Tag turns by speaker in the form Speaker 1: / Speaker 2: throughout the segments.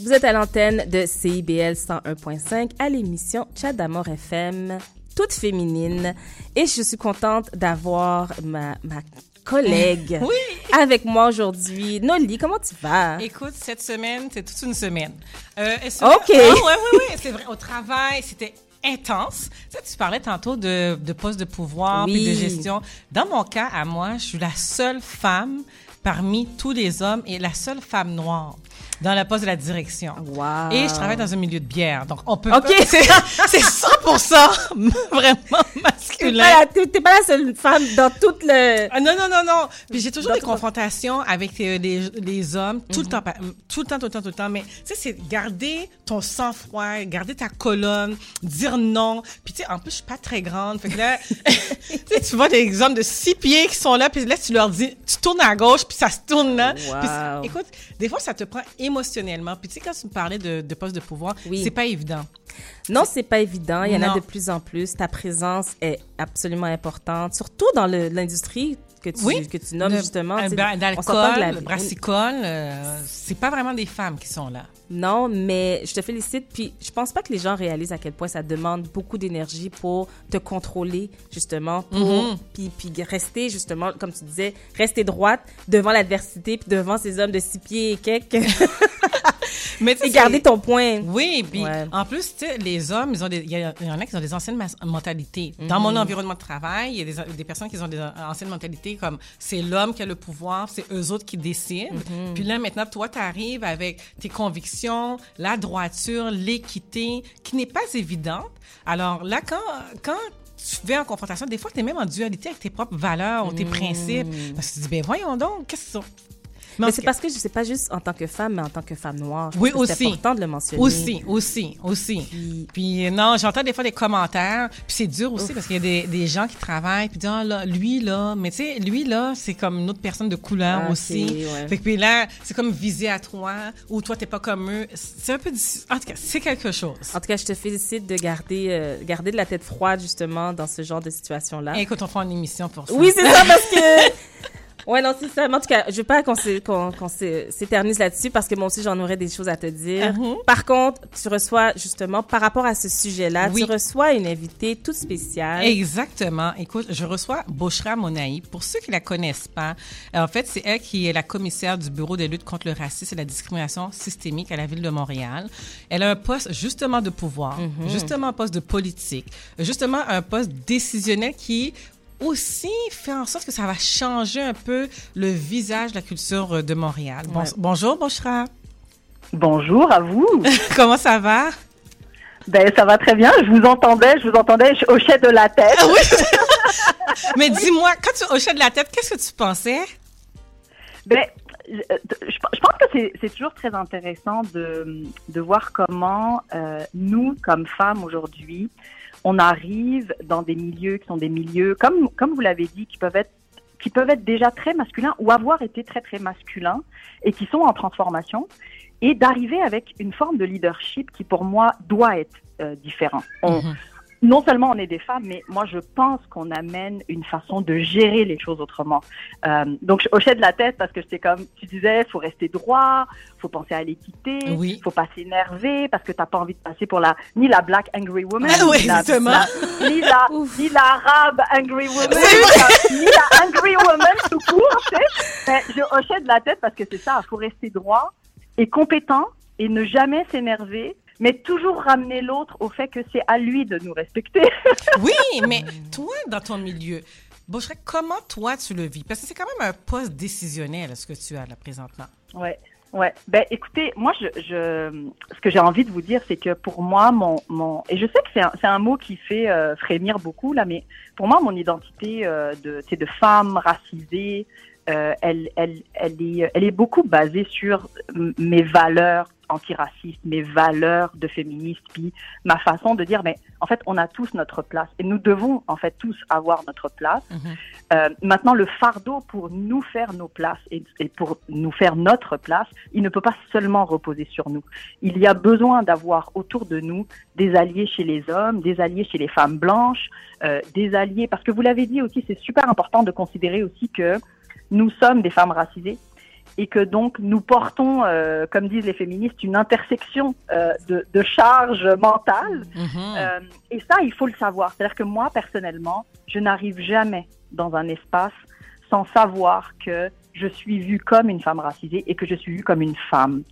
Speaker 1: Vous êtes à l'antenne de CIBL 101.5 à l'émission Chat d'amour FM, toute féminine. Et je suis contente d'avoir ma, ma collègue avec moi aujourd'hui. Noli, comment tu vas?
Speaker 2: Écoute, cette semaine, c'est toute une semaine. Euh,
Speaker 1: OK.
Speaker 2: Oui, oui, oui, c'est vrai. Au travail, c'était intense. Tu, sais, tu parlais tantôt de, de poste de pouvoir
Speaker 1: Oui.
Speaker 2: puis de gestion. Dans mon cas, à moi, je suis la seule femme parmi tous les hommes et la seule femme noire dans la poste de la direction.
Speaker 1: Wow.
Speaker 2: Et je travaille dans un milieu de bière. Donc, on peut
Speaker 1: OK.
Speaker 2: C'est c'est 100% vraiment masculin.
Speaker 1: t'es- t'es pas la seule femme dans toute le...
Speaker 2: Ah, non, non, non, non. Puis j'ai toujours
Speaker 1: Dans
Speaker 2: des confrontations avec euh, les, les hommes tout
Speaker 1: Mhm.
Speaker 2: le temps, pa- tout le temps, tout le temps, tout le temps. Mais tu sais, c'est garder ton sang-froid, garder ta colonne, dire non. Puis tu sais, en plus, je suis pas très grande. Fait que là, tu tu vois des hommes de six pieds qui sont là, puis là, tu leur dis, tu tournes à gauche, puis ça se tourne là. Puis
Speaker 1: Wow.
Speaker 2: écoute, des fois, ça te prend émotionnellement. Puis tu sais, quand tu me parlais de, de poste de pouvoir,
Speaker 1: Oui.
Speaker 2: c'est pas évident.
Speaker 1: Non, c'est pas évident. Il y en a de plus en plus. Ta présence est absolument importante, surtout dans l'industrie que tu,
Speaker 2: Oui.
Speaker 1: que tu nommes
Speaker 2: Le-
Speaker 1: justement.
Speaker 2: D'alcool, brassicole, euh, c'est pas vraiment des femmes qui sont là.
Speaker 1: Non, mais je te félicite. Puis je pense pas que les gens réalisent à quel point ça demande beaucoup d'énergie pour te contrôler, justement, pour
Speaker 2: Mhm.
Speaker 1: puis, puis rester, justement, comme tu disais, rester droite devant l'adversité, puis devant ces hommes de six pieds et quelques,
Speaker 2: Mais
Speaker 1: et garder ton point.
Speaker 2: Oui, puis
Speaker 1: Ouais.
Speaker 2: en plus, tu sais, les hommes, ils ont des, il y, en a qui ont des anciennes mentalités. Dans
Speaker 1: Mhm.
Speaker 2: mon environnement de travail, il y a des, des personnes qui ont des anciennes mentalités comme c'est l'homme qui a le pouvoir, c'est eux autres qui décident.
Speaker 1: Mhm.
Speaker 2: Puis là, maintenant, toi, tu arrives avec tes convictions, la droiture, l'équité, qui n'est pas évidente. Alors là, quand, quand tu viens en confrontation, des fois, tu es même en dualité avec tes propres valeurs ou tes
Speaker 1: Mhm.
Speaker 2: principes. Parce que tu te dis, ben voyons donc, qu'est-ce que
Speaker 1: Mais c'est parce que je sais pas juste en tant que femme, mais en tant que femme noire. Je
Speaker 2: Oui,
Speaker 1: que C'est
Speaker 2: aussi.
Speaker 1: important de le mentionner.
Speaker 2: Aussi, aussi, aussi.
Speaker 1: Puis-
Speaker 2: Puis, euh, non, j'entends des fois des commentaires, puis c'est dur aussi parce qu'il y a des, des gens qui travaillent, puis disent, ah là, lui là, mais tu sais, lui là, c'est comme une autre personne de couleur
Speaker 1: Ah,
Speaker 2: aussi.
Speaker 1: ouais.
Speaker 2: Fait que puis là, c'est comme visé à toi, ou toi t'es pas comme eux. C'est un peu, en tout cas, c'est quelque chose.
Speaker 1: En tout cas, je te félicite de garder, euh, garder de la tête froide, justement, dans ce genre de situation-là.
Speaker 2: Écoute, on fera une émission pour ça.
Speaker 1: Oui, c'est ça, parce que. Ouais, non, c'est ça. En tout cas, je veux pas qu'on s'é- qu'on- qu'on s'é- s'éternise là-dessus parce que moi aussi, j'en aurais des choses à te dire.
Speaker 2: Mhm.
Speaker 1: Par contre, tu reçois, justement, par rapport à ce sujet-là,
Speaker 2: Oui.
Speaker 1: tu reçois une invitée toute spéciale.
Speaker 2: Exactement. Écoute, je reçois Boshra Monaï. Pour ceux qui la connaissent pas, euh, en fait, c'est elle qui est la commissaire du Bureau de lutte contre le racisme et la discrimination systémique à la ville de Montréal. Elle a un poste justement de pouvoir, justement un poste de politique, justement un poste décisionnel qui aussi fait en sorte que ça va changer un peu le visage de la culture euh, de Montréal. Bon-
Speaker 1: Ouais.
Speaker 2: bonjour, Boshra.
Speaker 3: Bonjour à vous.
Speaker 2: Comment ça va?
Speaker 3: Ben ça va très bien. Je vous entendais, je vous entendais, je hochais de la tête.
Speaker 2: Ah oui! Mais dis-moi, quand tu hochais de la tête, qu'est-ce que tu pensais?
Speaker 3: Ben je, je pense que c'est- toujours très intéressant de, de voir comment euh, nous, comme femmes aujourd'hui, on arrive dans des milieux qui sont des milieux, comme comme vous l'avez dit, qui peuvent être qui peuvent être déjà très masculins ou avoir été très très masculins et qui sont en transformation et d'arriver avec une forme de leadership qui pour moi doit être euh, différent.
Speaker 2: Mhm.
Speaker 3: Non seulement on est des femmes, mais moi je pense qu'on amène une façon de gérer les choses autrement. Euh, donc je hochais de la tête parce que c'est comme tu disais, faut rester droit, faut penser à l'équité,
Speaker 2: Oui.
Speaker 3: faut pas s'énerver parce que t'as pas envie de passer pour la ni la black angry woman,
Speaker 2: Ah oui,
Speaker 3: ni la, la- ni la l'arabe angry woman, ni la- ni la angry woman tout court. tu sais. Mais je hochais de la tête parce que c'est ça, faut rester droit et compétent et ne jamais s'énerver. Mais toujours ramener l'autre au fait que c'est à lui de nous respecter.
Speaker 2: Oui, mais toi, dans ton milieu, Boshra, comment toi tu le vis? Parce que c'est quand même un poste décisionnel, ce que tu as là présentement.
Speaker 3: Ouais, ouais. Ben, écoutez, moi, je, je, ce que j'ai envie de vous dire, c'est que pour moi, mon, mon, et je sais que c'est un, c'est un mot qui fait euh, frémir beaucoup là, mais pour moi, mon identité euh, de, de femme racisée, euh, elle, elle, elle est, elle est beaucoup basée sur mes valeurs antiracistes, mes valeurs de féministe, puis ma façon de dire, mais en fait, on a tous notre place et nous devons en fait tous avoir notre place.
Speaker 2: Mhm.
Speaker 3: Euh, maintenant, le fardeau pour nous faire nos places et, et pour nous faire notre place, il ne peut pas seulement reposer sur nous. Il y a besoin d'avoir autour de nous des alliés chez les hommes, des alliés chez les femmes blanches, euh, des alliés, parce que vous l'avez dit aussi, c'est super important de considérer aussi que nous sommes des femmes racisées et que donc nous portons, euh, comme disent les féministes, une intersection euh, de, de charges mentales.
Speaker 2: Mhm.
Speaker 3: Euh, et ça, il faut le savoir. C'est-à-dire que moi, personnellement, je n'arrive jamais dans un espace sans savoir que je suis vue comme une femme racisée et que je suis vue comme une femme.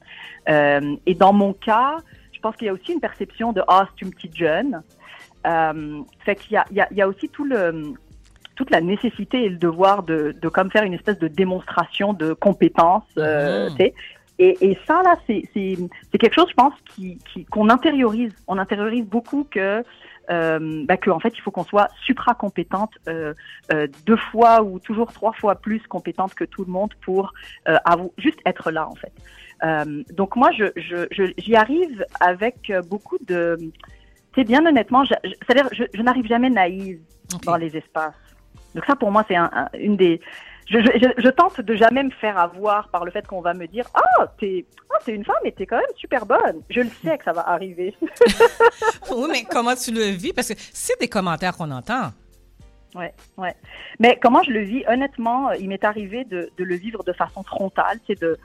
Speaker 3: Et dans mon cas, je pense qu'il y a aussi une perception de ah c'est une petite jeune. Fait qu'il y a, il y, a, il y a aussi tout le toute la nécessité et le devoir de, de comme faire une espèce de démonstration de compétence. Euh, tu sais. Et, et ça là, c'est c'est c'est quelque chose, je pense, qui qui- qu'on intériorise. On intériorise beaucoup que euh, bah, que en fait il faut qu'on soit supra compétente euh, euh, deux fois ou toujours trois fois plus compétente que tout le monde pour euh, juste être là en fait. Euh, donc moi je je- je- j'y arrive avec beaucoup de sais bien honnêtement, je- je- c'est-à-dire je, je n'arrive jamais naïve dans les espaces. Donc ça, pour moi, c'est un, un- une des. Je, je, je- je tente de jamais me faire avoir par le fait qu'on va me dire ah t'es ah, t'es une femme et t'es quand même super bonne. Je le sais que ça va arriver.
Speaker 2: Oui, mais comment tu le vis? Parce que c'est des commentaires qu'on entend.
Speaker 3: Ouais, ouais. Mais comment je le vis? Honnêtement, euh, il m'est arrivé de, de le vivre de façon frontale, c'est de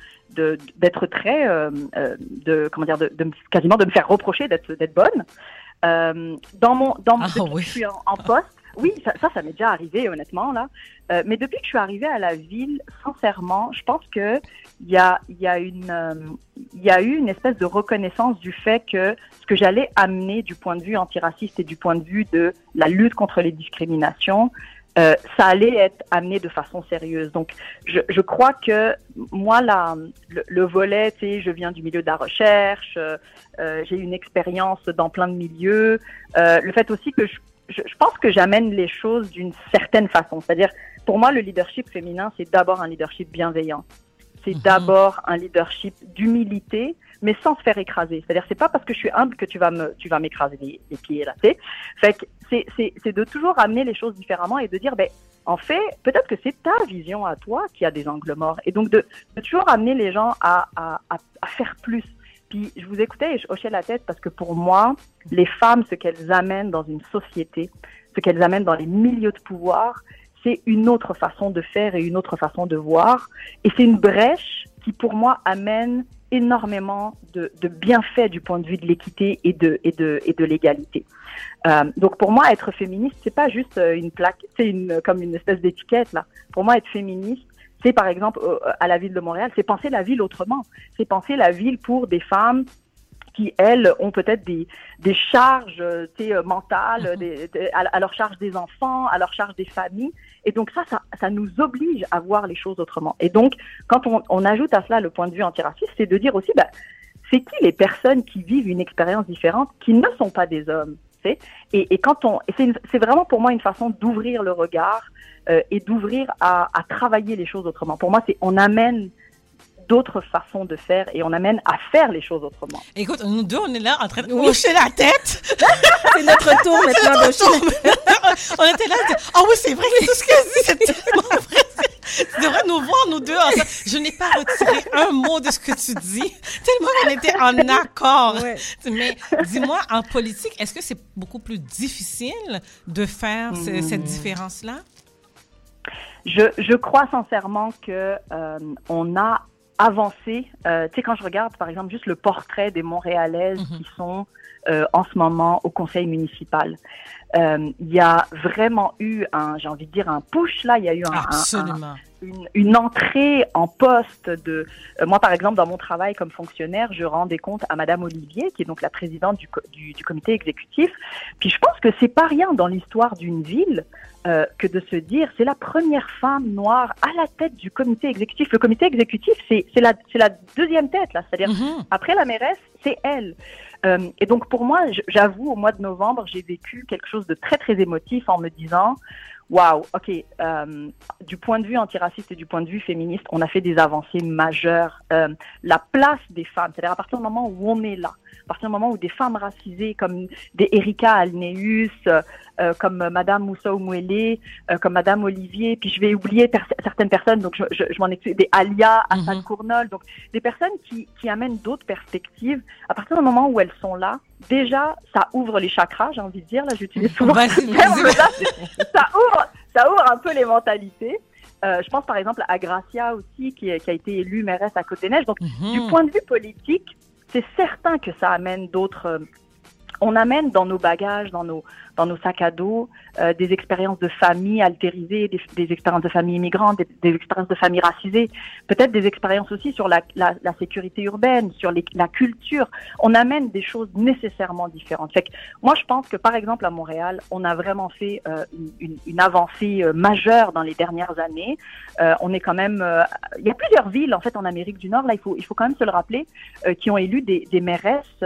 Speaker 3: d'être très euh, euh, de comment dire de, de me- quasiment de me faire reprocher d'être d'être bonne. Euh, dans mon dans
Speaker 2: Ah,
Speaker 3: depuis
Speaker 2: oui.
Speaker 3: que je suis en, en poste, oui, ça ça, m'est déjà arrivé honnêtement là. Euh, mais depuis que je suis arrivée à la ville, sincèrement, je pense que il y a il y a une euh, y a eu une espèce de reconnaissance du fait que ce que j'allais amener du point de vue antiraciste et du point de vue de la lutte contre les discriminations, euh, ça allait être amené de façon sérieuse. Donc, je, crois que moi, la, le, le volet, tu sais, je viens du milieu de la recherche, j'ai une expérience dans plein de milieux. Le fait aussi que je, je, je pense que j'amène les choses d'une certaine façon. C'est-à-dire, pour moi, le leadership féminin, c'est d'abord un leadership bienveillant. C'est
Speaker 2: Mhm.
Speaker 3: d'abord un leadership d'humilité, mais sans se faire écraser. C'est-à-dire, c'est pas parce que je suis humble que tu vas me, tu vas m'écraser les, les pieds là. tu sais. Fait que c'est, c'est, c'est de toujours amener les choses différemment et de dire, ben, en fait, peut-être que c'est ta vision à toi qui a des angles morts. Et donc, de, de toujours amener les gens à, à, à, à faire plus. Puis, je vous écoutais et je hochais la tête parce que pour moi, les femmes, ce qu'elles amènent dans une société, ce qu'elles amènent dans les milieux de pouvoir, c'est une autre façon de faire et une autre façon de voir. Et c'est une brèche qui, pour moi, amène énormément de, bienfaits du point de vue de l'équité et de, et de, et de l'égalité. Euh, donc pour moi, être féministe, c'est pas juste euh, une plaque, c'est une comme une espèce d'étiquette. Pour moi, être féministe, c'est par exemple à la ville de Montréal, c'est penser la ville autrement. C'est penser la ville pour des femmes qui elles ont peut-être des des charges euh, euh, mentales, des, des- à, leur charge des enfants, à leur charge des familles. Et donc ça, ça, ça nous oblige à voir les choses autrement. Et donc, quand on, on ajoute à cela le point de vue antiraciste, c'est de dire aussi, bah, c'est qui les personnes qui vivent une expérience différente, qui ne sont pas des hommes? Et, et quand on, c'est vraiment pour moi une façon d'ouvrir le regard euh, et d'ouvrir à, à travailler les choses autrement. Pour moi, c'est on amène d'autres façons de faire et on amène à faire les choses autrement.
Speaker 2: Écoute, nous deux, on est là en train de
Speaker 1: Oui.
Speaker 2: hocher la tête.
Speaker 1: C'est notre tour maintenant de
Speaker 2: on était là. Ah oui, c'est vrai tout ce qu'elle dit, c'est tellement vrai. Tu devrais nous voir, nous deux, ensemble. Je n'ai pas retiré un mot de ce que tu dis, tellement qu'on était en accord.
Speaker 1: Ouais.
Speaker 2: Mais dis-moi, en politique, est-ce que c'est beaucoup plus difficile de faire ce- cette différence-là?
Speaker 3: Je, je crois sincèrement que euh, on a avancé. Euh, tu sais, quand je regarde, par exemple, juste le portrait des Montréalaises
Speaker 2: Mhm.
Speaker 3: qui sont euh, en ce moment au conseil municipal, euh, il y a vraiment eu un, j'ai envie de dire, un push là. Il y a eu un, un- un-
Speaker 2: Absolument.
Speaker 3: Une, une entrée en poste de euh, moi par exemple dans mon travail comme fonctionnaire je rends des comptes à Madame Olivier qui est donc la présidente du, du, du comité exécutif puis je pense que c'est pas rien dans l'histoire d'une ville euh, que de se dire c'est la première femme noire à la tête du comité exécutif le comité exécutif c'est c'est la c'est la deuxième tête là c'est-à-dire
Speaker 2: Mhm.
Speaker 3: après la mairesse, c'est elle. Euh, et donc pour moi, j'avoue, au mois de novembre, j'ai vécu quelque chose de très très émotif en me disant, waouh, ok, euh, du point de vue antiraciste et du point de vue féministe, on a fait des avancées majeures. Euh, la place des femmes, c'est-à-dire à partir du moment où on est là, à partir du moment où des femmes racisées comme des Erika Alneus, euh, euh, comme Madame Moussa Oumouélé, comme Madame Olivier, puis je vais oublier certaines personnes, donc je, je, je m'en excuse, des Alia, Hassan
Speaker 2: Mhm.
Speaker 3: Cournol, donc des personnes qui, qui amènent d'autres perspectives. À partir du moment où elles sont là, déjà, ça ouvre les chakras, j'ai envie de dire, là, j'utilise souvent
Speaker 2: Vas-y,
Speaker 3: ce terme,
Speaker 2: vas-y.
Speaker 3: mais là, ça ouvre, ça ouvre un peu les mentalités. Euh, je pense par exemple à Gracia aussi, qui, qui a été élue mairesse à Côte-des-Neiges. Donc,
Speaker 2: Mhm.
Speaker 3: du point de vue politique, c'est certain que ça amène d'autres. euh, on amène dans nos bagages, dans nos, dans nos sacs à dos, euh, des expériences de famille altérisées, des, des expériences de famille immigrantes, des, des expériences de famille racisées, peut-être des expériences aussi sur la, la, la sécurité urbaine, sur les, la culture. On amène des choses nécessairement différentes. Fait que moi, je pense que par exemple à Montréal, on a vraiment fait euh, une, avancée euh, majeure dans les dernières années. On est quand même, il y a plusieurs villes en fait en Amérique du Nord. Là, il faut, il faut quand même se le rappeler, qui ont élu des, des mairesses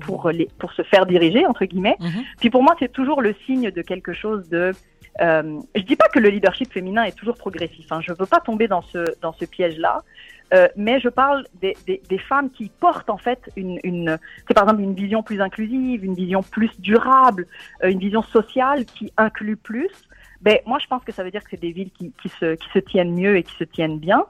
Speaker 3: pour les, pour se faire diriger entre guillemets.
Speaker 2: Mhm.
Speaker 3: Puis pour moi, c'est toujours le signe de quelque chose de. Euh, je dis pas que le leadership féminin est toujours progressif. Hein, je veux pas tomber dans ce dans ce piège-là. Euh, mais je parle des, femmes qui portent en fait une, c'est par exemple une vision plus inclusive, une vision plus durable, euh, une vision sociale qui inclut plus. Ben moi je pense que ça veut dire que c'est des villes qui, qui se qui se tiennent mieux et qui se tiennent bien.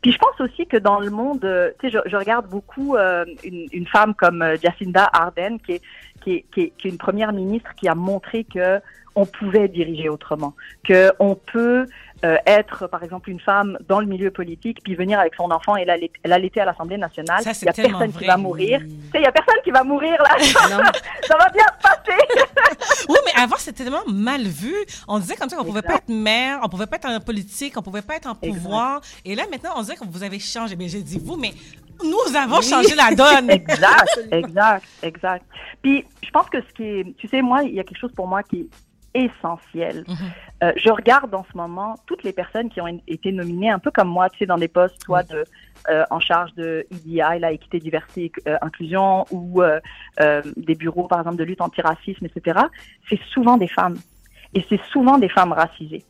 Speaker 3: Puis je pense aussi que dans le monde, euh, tu sais, je, regarde beaucoup une, une, femme comme Jacinda Ardern qui est qui est, qui est, qui est une première ministre qui a montré que on pouvait diriger autrement, que on peut euh, être, par exemple, une femme dans le milieu politique, puis venir avec son enfant et l'allaiter à l'Assemblée nationale. Il y a personne
Speaker 2: vrai.
Speaker 3: qui va mourir. Il y a personne qui va mourir là. ça va bien se passer.
Speaker 2: oui, mais avant, c'était tellement mal vu. On disait comme ça qu'on pouvait pas être maire, on pouvait pas être en politique, on pouvait pas être en pouvoir. Exact. Et là, maintenant, on dirait que vous avez changé. Mais j'ai dit vous, mais nous avons oui. changé la donne.
Speaker 3: exact, exact, exact. Puis, je pense que ce qui est, tu sais, moi, il y a quelque chose pour moi qui est essentiel. Mm -hmm. euh, je regarde en ce moment toutes les personnes qui ont été nominées, un peu comme moi, tu sais, dans des postes, soit de, euh, en charge de EDI, la équité, diversité, euh, inclusion, ou des bureaux, par exemple, de lutte anti-racisme, etc. C'est souvent des femmes. Et c'est souvent des femmes racisées.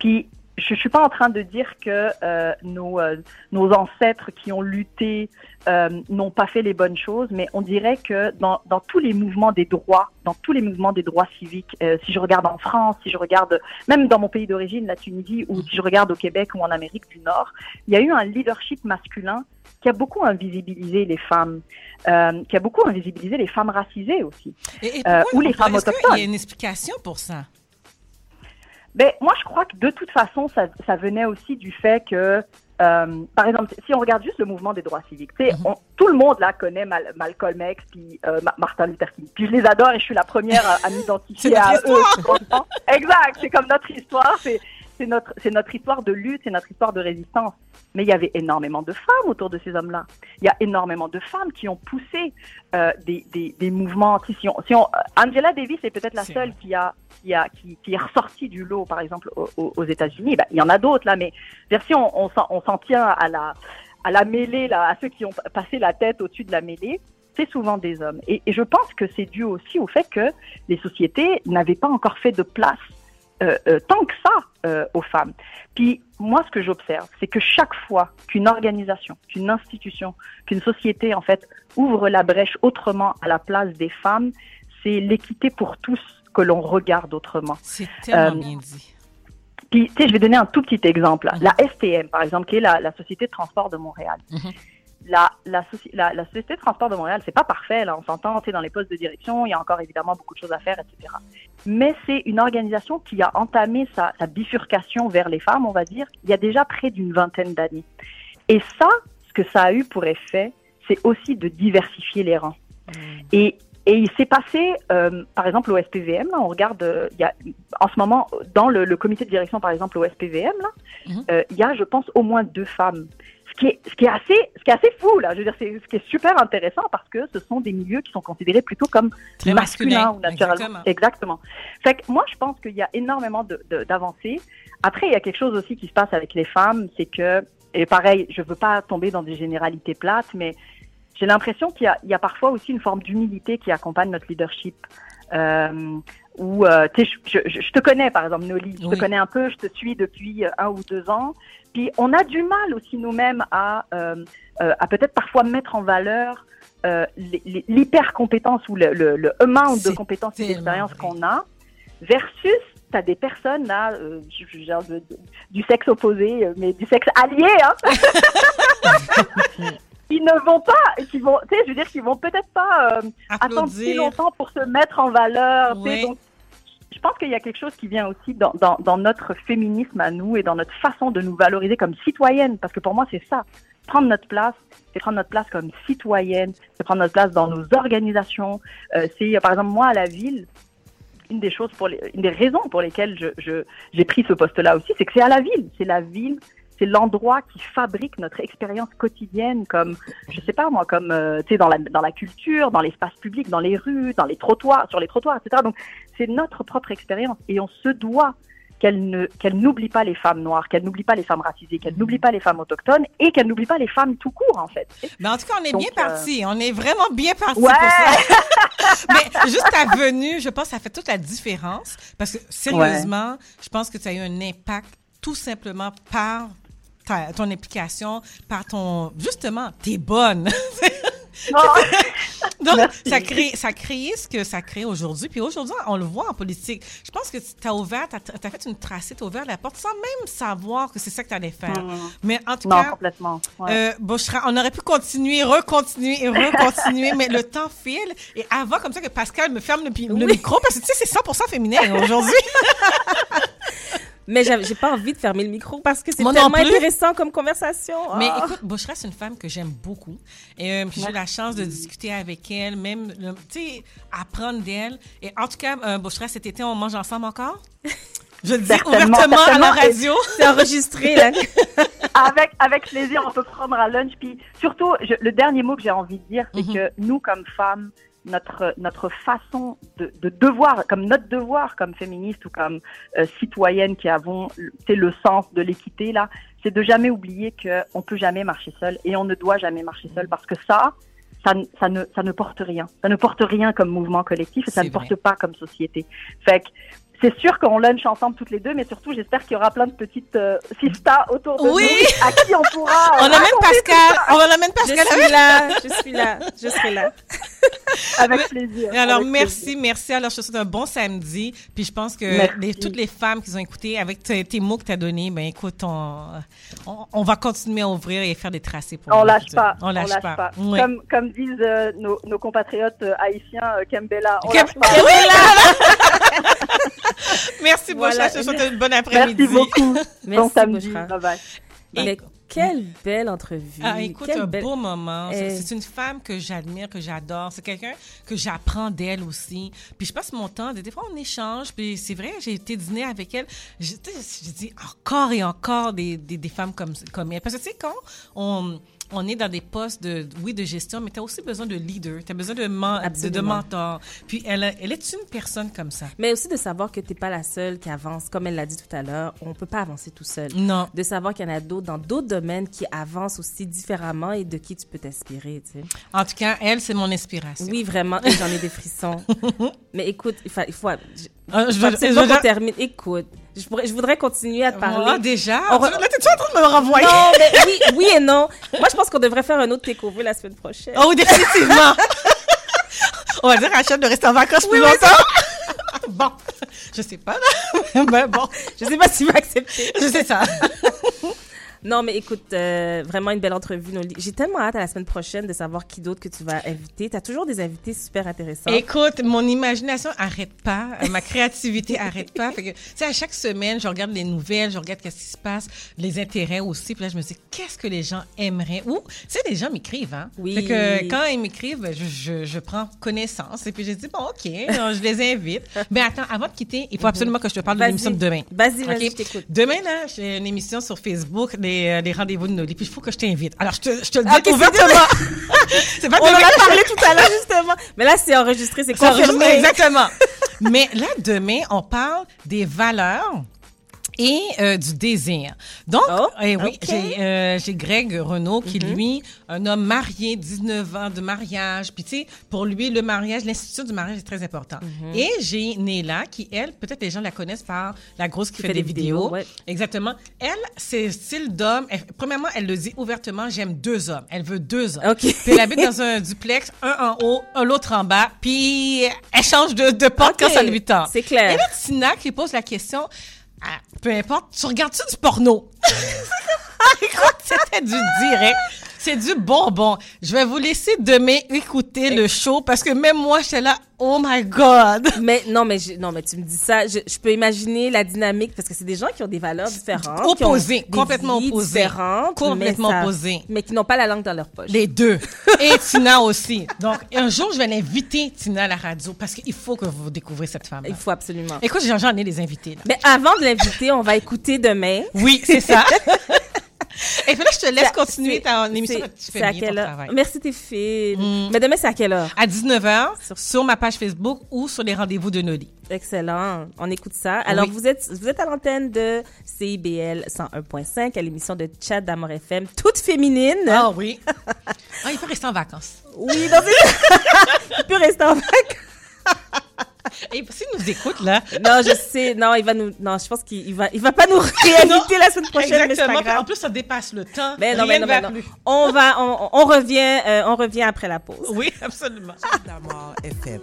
Speaker 3: Puis, je ne suis pas en train de dire que euh, nos, euh, nos ancêtres qui ont lutté euh, n'ont pas fait les bonnes choses, mais on dirait que dans, dans tous les mouvements des droits, dans tous les mouvements des droits civiques, si je regarde en France, si je regarde même dans mon pays d'origine, la Tunisie, ou si je regarde au Québec ou en Amérique du Nord, il y a eu un leadership masculin qui a beaucoup invisibilisé les femmes, qui a beaucoup invisibilisé les femmes racisées aussi,
Speaker 2: et, et pourquoi,
Speaker 3: ou les femmes autochtones.
Speaker 2: Il y a une explication pour ça?
Speaker 3: Ben, moi, je crois que de toute façon, ça, ça venait aussi du fait que, euh, par exemple, si on regarde juste le mouvement des droits civiques, -hmm. on, tout le monde là connaît Mal Malcolm X puis euh, Martin Luther King. Puis je les adore et je suis la première à, à m'identifier à eux. exact, c'est comme notre histoire, c'est c'est notre c'est notre histoire de lutte, c'est notre histoire de résistance. Mais il y avait énormément de femmes autour de ces hommes-là. Il y a énormément de femmes qui ont poussé euh, des, des, des, mouvements. Si on, si on, Angela Davis est peut-être la seule qui a, qui, a qui, qui, est ressortie du lot, par exemple, aux, aux États-Unis. Ben, il y en a d'autres là, mais si on, on, on s'en tient à la, à la mêlée, là, à ceux qui ont passé la tête au-dessus de la mêlée, c'est souvent des hommes. Et, et, je pense que c'est dû aussi au fait que les sociétés n'avaient pas encore fait de place euh, euh, tant que ça euh, aux femmes. Puis moi, ce que j'observe, c'est que chaque fois qu'une organisation, qu'une institution, qu'une société, en fait, ouvre la brèche autrement à la place des femmes, c'est l'équité pour tous que l'on regarde autrement.
Speaker 2: C'est tellement bien dit.
Speaker 3: Puis, tu sais, je vais donner un tout petit exemple. -hmm. La STM, par exemple, qui est la, la Société de transport de Montréal. -hmm la, la, la, la, Société de transport de Montréal, c'est pas parfait, là, on s'entend, dans les postes de direction, il y a encore évidemment beaucoup de choses à faire, etc. Mais c'est une organisation qui a entamé sa, sa, bifurcation vers les femmes, on va dire, il y a déjà près d'une vingtaine d'années. Et ça, ce que ça a eu pour effet, c'est aussi de diversifier les rangs. Mmh. Et, et il s'est passé, euh, par exemple, au SPVM, là, on regarde, euh, il y a, en ce moment, dans le, le, comité de direction, par exemple, au SPVM, là, mmh. euh, il y a, je pense, au moins deux femmes ce qui est, ce qui est assez, ce qui est assez fou là. Je veux dire, c'est ce qui est super intéressant parce que ce sont des milieux qui sont considérés plutôt comme
Speaker 2: Très
Speaker 3: masculins ou naturellement.
Speaker 2: Exactement.
Speaker 3: Exactement. Fait que moi, je pense qu'il y a énormément d'avancées. Après, il y a quelque chose aussi qui se passe avec les femmes, c'est que, et pareil, je veux pas tomber dans des généralités plates, mais j'ai l'impression qu'il y, y, a parfois aussi une forme d'humilité qui accompagne notre leadership. Euh, où, euh, je, je, je, te connais, par exemple, Noli, je oui. te connais un peu, je te suis depuis un ou deux ans. Puis on a du mal aussi nous-mêmes à, euh, à peut-être parfois mettre en valeur euh, l'hyper compétence ou le, le, le amount de compétences et d'expérience qu'on a, versus tu as des personnes là, euh, de, du sexe opposé, mais du sexe allié, hein. Ils ne vont pas, qui vont, tu sais, je veux dire, qu'ils vont peut-être pas attendre si longtemps pour se mettre en valeur.
Speaker 2: Oui.
Speaker 3: Donc, je pense qu'il y a quelque chose qui vient aussi dans, dans, dans, notre féminisme à nous et dans notre façon de nous valoriser comme citoyennes, parce que pour moi, c'est ça. Prendre notre place, c'est prendre notre place comme citoyenne, c'est prendre notre place dans nos organisations. Euh, c'est, par exemple, moi, à la ville, une des choses pour les, une des raisons pour lesquelles je, j'ai pris ce poste-là aussi, c'est que c'est à la ville. C'est la ville c'est l'endroit qui fabrique notre expérience quotidienne, comme je sais pas moi, comme euh, tu sais dans la dans la culture, dans l'espace public, dans les rues, dans les trottoirs, sur les trottoirs, etc. Donc c'est notre propre expérience et on se doit qu'elle ne qu'elle n'oublie pas les femmes noires, qu'elle n'oublie pas les femmes racisées, qu'elle n'oublie pas les femmes autochtones et qu'elle n'oublie pas les femmes tout court en fait.
Speaker 2: Mais en tout cas, on est bien parti, on est vraiment bien parti pour ça. Mais juste ta venue, je pense que ça fait toute la différence parce que sérieusement, je pense que tu as eu un impact tout simplement par ton implication, par ton justement, t'es bonne. Donc, ça crée, ça crée ce que ça crée aujourd'hui. Puis aujourd'hui, on le voit en politique. Je pense que tu as ouvert, tu as, fait une tracée, tu as ouvert la porte sans même savoir que c'est ça que tu allais faire. Mm. Mais en tout
Speaker 3: non,
Speaker 2: cas,
Speaker 3: complètement.
Speaker 2: Euh, on aurait pu continuer, recontinuer et recontinuer, mais le temps file. Et avant, comme ça, que Pascal me ferme le, le micro, parce que tu sais, c'est 100 féminin aujourd'hui.
Speaker 1: Mais j'ai pas envie de fermer le micro parce que c'est tellement intéressant comme conversation.
Speaker 2: Mais oh. écoute, Bouchra, c'est une femme que j'aime beaucoup. Et euh, j'ai eu la chance de discuter avec elle, même, tu sais, apprendre d'elle. Et en tout cas, euh, cet été, on mange ensemble encore? Je le dis ouvertement à la radio.
Speaker 1: C'est enregistré, là.
Speaker 3: avec, avec plaisir, on peut prendre à lunch. Puis surtout, le dernier mot que j'ai envie de dire, c'est mm-hmm. que nous, comme femmes, notre notre façon de, de, devoir, comme notre devoir comme féministe ou comme euh, citoyenne qui avons c'est le sens de l'équité là, c'est de jamais oublier que on peut jamais marcher seul et on ne doit jamais marcher seul parce que ça ça, ça, ne, ça ne porte rien. Ça ne porte rien comme mouvement collectif et ça ne porte pas comme société. Fait que c'est sûr qu'on lunch ensemble toutes les deux, mais surtout, j'espère qu'il y aura plein de petites euh, autour de
Speaker 2: oui.
Speaker 3: nous à qui on pourra.
Speaker 2: on amène Pascal. On amène Pascal.
Speaker 1: Je suis là. Je suis là. Je serai là.
Speaker 3: avec plaisir.
Speaker 2: alors, merci, merci. Alors, je te souhaite un bon samedi. Puis, je pense que les, toutes les femmes qui ont écouté, avec tes, mots que tu as donnés, ben écoute, on, on, va continuer à ouvrir et faire des tracés pour
Speaker 3: On lâche pas. On lâche, lâche pas. Comme, comme disent euh, nos, nos, compatriotes euh, haïtiens, Kembela. On lâche pas.
Speaker 2: Merci, voilà. Je te souhaite une bonne après-midi.
Speaker 3: Merci beaucoup. Merci, bon samedi. Bye
Speaker 1: bye. Quelle belle entrevue.
Speaker 2: Ah, écoute, un beau moment. C'est une femme que j'admire, que j'adore. C'est quelqu'un que j'apprends d'elle aussi. Puis je passe mon temps, des fois on échange. Puis c'est vrai, j'ai été dîner avec elle. J'ai dit encore et encore des, des, des femmes comme, comme elle. Parce que tu sais, quand on on est dans des postes de, oui, de gestion, mais tu as aussi besoin de leader, tu as besoin de, de, de, mentor. Puis elle, elle est une personne comme ça.
Speaker 1: Mais aussi de savoir que tu n'es pas la seule qui avance. Comme elle l'a dit tout à l'heure, on ne peut pas avancer tout seul.
Speaker 2: Non.
Speaker 1: De savoir qu'il y en a d'autres dans d'autres domaines qui avancent aussi différemment et de qui tu peux t'inspirer, tu sais.
Speaker 2: En tout cas, elle, c'est mon inspiration.
Speaker 1: Oui, vraiment. j'en ai des frissons. mais écoute, il faut... Il faut
Speaker 2: ah, je,
Speaker 1: veux, je, termine. Écoute, je, pourrais, je voudrais continuer à te parler.
Speaker 2: Ah, déjà? On Là, t'es-tu en train de me renvoyer?
Speaker 1: Non, mais oui, oui et non. Moi, je pense qu'on devrait faire un autre takeover la semaine prochaine.
Speaker 2: Oh, définitivement. On va dire à Rachel de rester en vacances plus longtemps. bon, je sais pas.
Speaker 1: ben bon, je sais pas si tu vas accepter.
Speaker 2: Je sais ça.
Speaker 1: Non, mais écoute, euh, vraiment une belle entrevue. J'ai tellement hâte à la semaine prochaine de savoir qui d'autre que tu vas inviter. Tu as toujours des invités super intéressants.
Speaker 2: Écoute, mon imagination arrête pas. Ma créativité arrête pas. Fait que, à chaque semaine, je regarde les nouvelles, je regarde qu'est-ce qui se passe, les intérêts aussi. Puis là, je me dis, qu'est-ce que les gens aimeraient? Ou, tu sais, les gens m'écrivent, hein?
Speaker 1: Oui.
Speaker 2: Fait que quand ils m'écrivent, je, je, je, prends connaissance. Et puis, je dis, bon, OK, je les invite. Mais attends, avant de quitter, il faut mhm. absolument que je te parle de l'émission de demain.
Speaker 1: Vas-y, vas-y, je t'écoute.
Speaker 2: Demain, là, j'ai une émission sur Facebook, les euh, les, rendez-vous de Noli. Puis il faut que je t'invite. Alors, je te, je te le dis ouvertement.
Speaker 1: c'est pas On en a parlé tout à l'heure, justement. Mais là, c'est enregistré, c'est confirmé.
Speaker 2: Exactement. Mais là, demain, on parle des valeurs et euh, du désir. Donc, oh, eh oui, euh, j'ai Greg Renault qui, mm-hmm. lui, un homme marié, 19 ans de mariage. Puis, tu sais, pour lui, le mariage, l'institution du mariage est très important. Mm-hmm. Et j'ai Néla qui, elle, peut-être les gens la connaissent par la grosse qui, fait, des, vidéos. Exactement. Elle, c'est style d'homme. Premièrement, elle le dit ouvertement, j'aime deux hommes. Elle veut deux hommes.
Speaker 1: Puis
Speaker 2: elle habite dans un duplex, un en haut, l'autre en bas. Puis elle change de, de porte quand ça lui tente.
Speaker 1: C'est clair.
Speaker 2: Et là, Tina qui pose la question, peu importe, tu regardes-tu du porno? C'était du direct. C'est du bonbon. Je vais vous laisser demain écouter le show parce que même moi, j'étais là, oh my God.
Speaker 1: Mais non, mais je- non, mais tu me dis ça, je, je peux imaginer la dynamique parce que c'est des gens qui ont des valeurs différentes,
Speaker 2: Opposées, complètement opposées. Complètement
Speaker 1: mais ça-
Speaker 2: opposées.
Speaker 1: mais qui n'ont pas la langue dans leur poche.
Speaker 2: Les deux. Et Tina aussi. Donc, un jour, je vais l'inviter, Tina, à la radio parce qu'il faut que vous découvrez cette femme.
Speaker 1: Il faut absolument.
Speaker 2: Écoute, j'en ai des invités, là.
Speaker 1: Mais avant de l'inviter, on va écouter demain.
Speaker 2: Oui, c'est ça. Et puis là, je te laisse continuer ta émission.
Speaker 1: c'est-
Speaker 2: Tu fais
Speaker 1: à
Speaker 2: bien
Speaker 1: quelle
Speaker 2: ton
Speaker 1: heure?
Speaker 2: travail.
Speaker 1: Merci tes filles. Mais demain, c'est à quelle heure?
Speaker 2: À 19h,
Speaker 1: Sur-
Speaker 2: sur... ma page Facebook ou sur les rendez-vous de Noli.
Speaker 1: Excellent. On écoute ça. Alors,
Speaker 2: Oui.
Speaker 1: vous êtes, vous êtes à l'antenne de CIBL 101.5 à l'émission de Chat d'Amour FM, toute féminine.
Speaker 2: Ah oui. ah, il peut rester en vacances.
Speaker 1: Oui, une... Il peut rester en vacances.
Speaker 2: Et s'il nous écoute, là.
Speaker 1: Non, je sais. Non, il va nous. Non, je pense qu'il il va, il va pas nous réinviter la semaine prochaine,
Speaker 2: Exactement. En plus, ça dépasse le temps.
Speaker 1: Mais non,
Speaker 2: Rien
Speaker 1: mais non,
Speaker 2: ne va
Speaker 1: mais non.
Speaker 2: plus.
Speaker 1: On va, on, on revient, euh, on revient après la pause.
Speaker 2: Oui, absolument.
Speaker 4: D'amour FM.